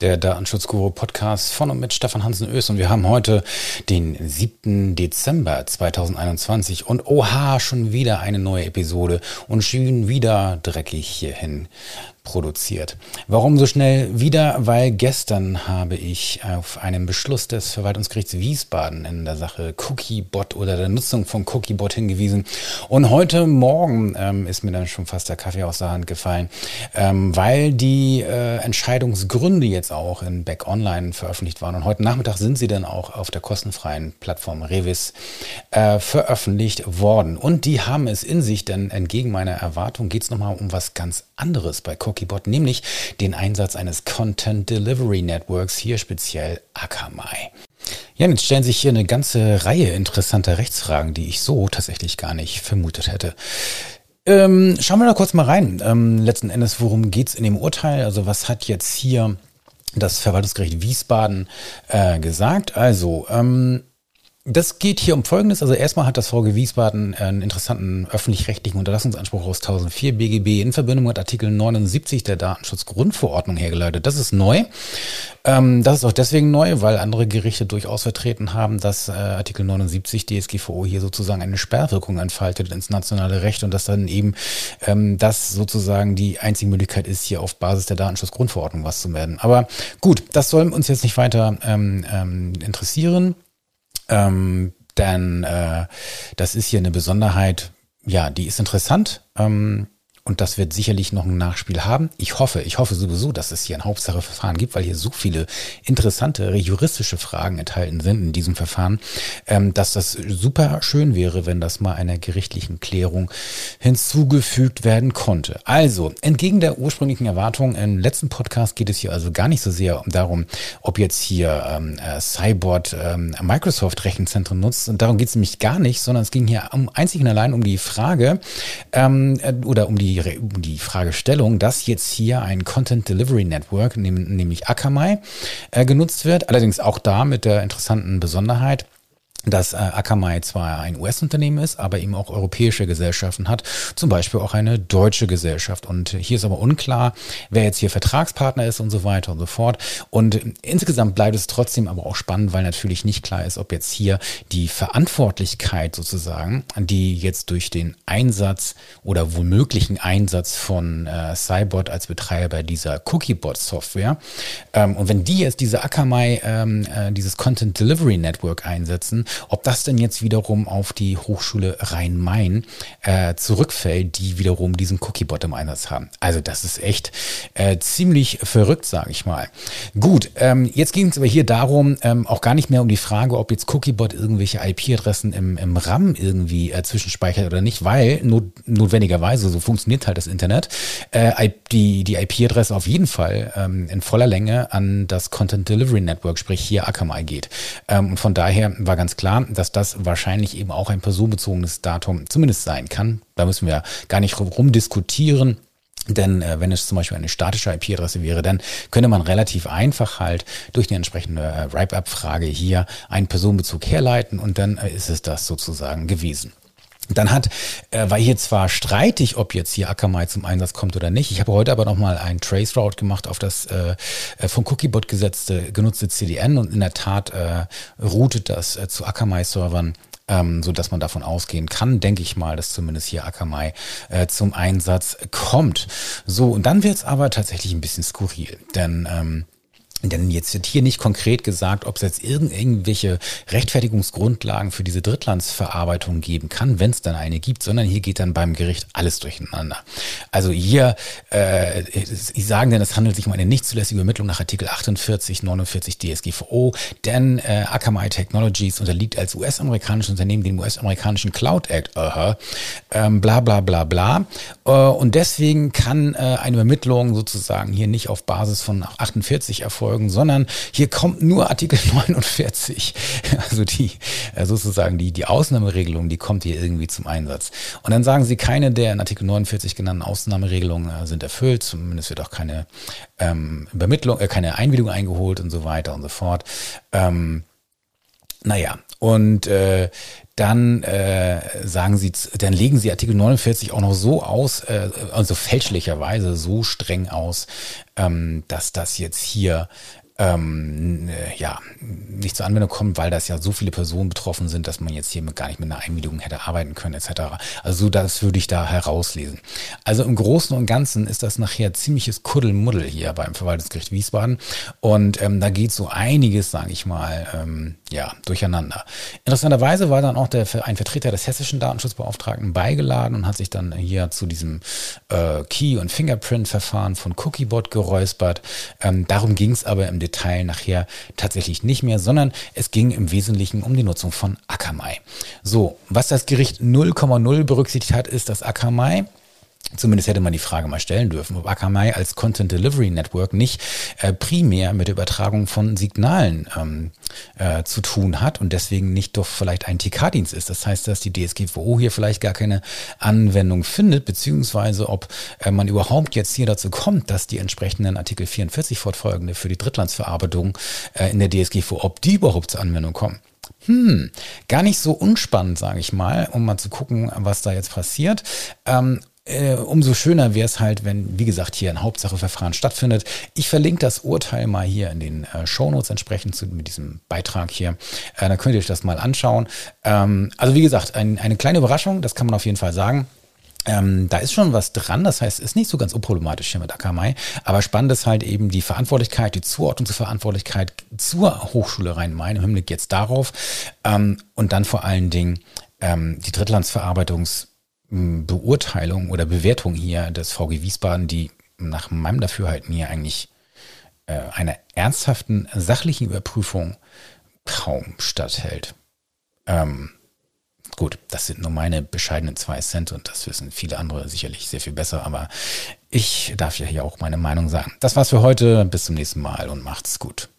der Datenschutzguru Podcast von und mit Stefan Hansen Ös und wir haben heute den 7. Dezember 2021 und oha, schon wieder eine neue Episode. Und schon wieder dreckig hierhin produziert. Warum so schnell wieder? Weil gestern habe ich auf einen Beschluss des Verwaltungsgerichts Wiesbaden in der Sache Cookiebot oder der Nutzung von Cookiebot hingewiesen. Und heute Morgen ähm, ist mir dann schon fast der Kaffee aus der Hand gefallen, ähm, weil die äh, Entscheidungsgründe jetzt auch in Back Online veröffentlicht waren. Und heute Nachmittag sind sie dann auch auf der kostenfreien Plattform Revis äh, veröffentlicht worden. Und die haben es in sich, denn entgegen meiner Erwartung geht es nochmal um was ganz anderes bei Cookiebot. Cookiebot, nämlich den Einsatz eines Content Delivery Networks, hier speziell Akamai. Ja, jetzt stellen sich hier eine ganze Reihe interessanter Rechtsfragen, die ich so tatsächlich gar nicht vermutet hätte. Ähm, schauen wir da kurz mal rein. Ähm, letzten Endes, worum geht's in dem Urteil? Also was hat jetzt hier das Verwaltungsgericht Wiesbaden äh, gesagt? Also, ähm, das geht hier um Folgendes. Also erstmal hat das VG Wiesbaden einen interessanten öffentlich-rechtlichen Unterlassungsanspruch aus 1004 BGB in Verbindung mit Artikel 79 der Datenschutzgrundverordnung hergeleitet. Das ist neu. Ähm, das ist auch deswegen neu, weil andere Gerichte durchaus vertreten haben, dass äh, Artikel 79 DSGVO hier sozusagen eine Sperrwirkung entfaltet ins nationale Recht und dass dann eben ähm, das sozusagen die einzige Möglichkeit ist, hier auf Basis der Datenschutzgrundverordnung was zu werden. Aber gut, das soll uns jetzt nicht weiter ähm, interessieren. Ähm, denn äh, das ist hier eine Besonderheit, ja, die ist interessant. Ähm, und das wird sicherlich noch ein Nachspiel haben. Ich hoffe, ich hoffe sowieso, dass es hier ein Hauptsacheverfahren gibt, weil hier so viele interessante juristische Fragen enthalten sind in diesem Verfahren, ähm, dass das super schön wäre, wenn das mal einer gerichtlichen Klärung hinzugefügt werden konnte. Also, entgegen der ursprünglichen Erwartung im letzten Podcast geht es hier also gar nicht so sehr darum, ob jetzt hier ähm, äh, Cyborg ähm, Microsoft Rechenzentren nutzt. Und darum geht es nämlich gar nicht, sondern es ging hier um, einzig und allein um die Frage ähm, äh, oder um die die, die Fragestellung, dass jetzt hier ein Content Delivery Network, nämlich Akamai, äh, genutzt wird. Allerdings auch da mit der interessanten Besonderheit, dass äh, Akamai zwar ein US-Unternehmen ist, aber eben auch europäische Gesellschaften hat, zum Beispiel auch eine deutsche Gesellschaft. Und hier ist aber unklar, wer jetzt hier Vertragspartner ist und so weiter und so fort. Und insgesamt bleibt es trotzdem aber auch spannend, weil natürlich nicht klar ist, ob jetzt hier die Verantwortlichkeit sozusagen, die jetzt durch den Einsatz oder womöglichen Einsatz von äh, Cybot als Betreiber dieser Cookiebot-Software, ähm, und wenn die jetzt diese Akamai, ähm, äh, dieses Content Delivery Network einsetzen, ob das denn jetzt wiederum auf die Hochschule Rhein-Main äh, zurückfällt, die wiederum diesen Cookiebot im Einsatz haben. Also das ist echt äh, ziemlich verrückt, sage ich mal. Gut, ähm, jetzt ging es aber hier darum, ähm, auch gar nicht mehr um die Frage, ob jetzt Cookiebot irgendwelche IP-Adressen im, im RAM irgendwie äh, zwischenspeichert oder nicht, weil not, notwendigerweise, so funktioniert halt das Internet, äh, die, die IP-Adresse auf jeden Fall ähm, in voller Länge an das Content Delivery Network, sprich hier Akamai geht. Ähm, von daher war ganz klar, klar, dass das wahrscheinlich eben auch ein personenbezogenes Datum zumindest sein kann. Da müssen wir gar nicht rumdiskutieren. Denn äh, wenn es zum Beispiel eine statische IP-Adresse wäre, dann könnte man relativ einfach halt durch die entsprechende äh, Wrap-up-Frage hier einen Personenbezug herleiten und dann äh, ist es das sozusagen gewesen. Dann hat, äh, war hier zwar streitig, ob jetzt hier Akamai zum Einsatz kommt oder nicht. Ich habe heute aber nochmal ein Trace Route gemacht auf das äh, äh von Cookiebot gesetzte, genutzte CDN und in der Tat äh, routet das äh, zu Akamai-Servern ähm, so dass man davon ausgehen kann, denke ich mal, dass zumindest hier Akamai äh, zum Einsatz kommt. So, und dann wird es aber tatsächlich ein bisschen skurril, denn ähm, denn jetzt wird hier nicht konkret gesagt, ob es jetzt irgendwelche Rechtfertigungsgrundlagen für diese Drittlandsverarbeitung geben kann, wenn es dann eine gibt, sondern hier geht dann beim Gericht alles durcheinander. Also hier, äh, Sie sagen denn, es handelt sich um eine nicht zulässige Übermittlung nach Artikel 48, 49 DSGVO, denn äh, Akamai Technologies unterliegt als US-amerikanisches Unternehmen dem US-amerikanischen Cloud Act, aha, ähm, bla bla bla bla. Äh, und deswegen kann äh, eine Übermittlung sozusagen hier nicht auf Basis von 48 erfolgen, folgen, sondern hier kommt nur Artikel 49. Also die äh, sozusagen die, die Ausnahmeregelung, die kommt hier irgendwie zum Einsatz. Und dann sagen sie, keine der in Artikel 49 genannten Ausnahmeregelungen äh, sind erfüllt, zumindest wird auch keine ähm, Übermittlung, äh, keine Einwilligung eingeholt und so weiter und so fort. Ähm, Naja, und äh, dann äh, sagen sie, dann legen sie Artikel 49 auch noch so aus, äh, also fälschlicherweise so streng aus, ähm, dass das jetzt hier ähm, äh, ja, nicht zur Anwendung kommt, weil das ja so viele Personen betroffen sind, dass man jetzt hier gar nicht mit einer Einwilligung hätte arbeiten können, etc. Also das würde ich da herauslesen. Also im Großen und Ganzen ist das nachher ziemliches Kuddelmuddel hier beim Verwaltungsgericht Wiesbaden. Und ähm, da geht so einiges, sage ich mal, ähm, ja, durcheinander. Interessanterweise war dann auch der, ein Vertreter des hessischen Datenschutzbeauftragten beigeladen und hat sich dann hier zu diesem äh, Key- und Fingerprint-Verfahren von Cookiebot geräuspert. Ähm, darum ging es aber im Detail nachher tatsächlich nicht mehr, sondern es ging im Wesentlichen um die Nutzung von Akamai. So, was das Gericht 0,0 berücksichtigt hat, ist, dass Akamai Zumindest hätte man die Frage mal stellen dürfen, ob Akamai als Content Delivery Network nicht äh, primär mit der Übertragung von Signalen ähm, äh, zu tun hat und deswegen nicht doch vielleicht ein TK-Dienst ist. Das heißt, dass die DSGVO hier vielleicht gar keine Anwendung findet, beziehungsweise ob äh, man überhaupt jetzt hier dazu kommt, dass die entsprechenden Artikel 44 fortfolgende für die Drittlandsverarbeitung äh, in der DSGVO, ob die überhaupt zur Anwendung kommen. Hm, gar nicht so unspannend, sage ich mal, um mal zu gucken, was da jetzt passiert. Ähm, äh, umso schöner wäre es halt, wenn, wie gesagt, hier ein Hauptsacheverfahren stattfindet. Ich verlinke das Urteil mal hier in den äh, Shownotes entsprechend zu, mit diesem Beitrag hier. Äh, dann könnt ihr euch das mal anschauen. Ähm, also wie gesagt, ein, eine kleine Überraschung, das kann man auf jeden Fall sagen. Ähm, da ist schon was dran, das heißt, ist nicht so ganz unproblematisch hier mit Akamai, aber spannend ist halt eben die Verantwortlichkeit, die Zuordnung zur Verantwortlichkeit zur Hochschule Rhein-Main im Hinblick jetzt darauf ähm, und dann vor allen Dingen ähm, die Drittlandsverarbeitungs- Beurteilung oder Bewertung hier des VG Wiesbaden, die nach meinem Dafürhalten hier eigentlich äh, einer ernsthaften sachlichen Überprüfung kaum statthält. Ähm, gut, das sind nur meine bescheidenen zwei Cent und das wissen viele andere sicherlich sehr viel besser, aber ich darf ja hier auch meine Meinung sagen. Das war's für heute. Bis zum nächsten Mal und macht's gut.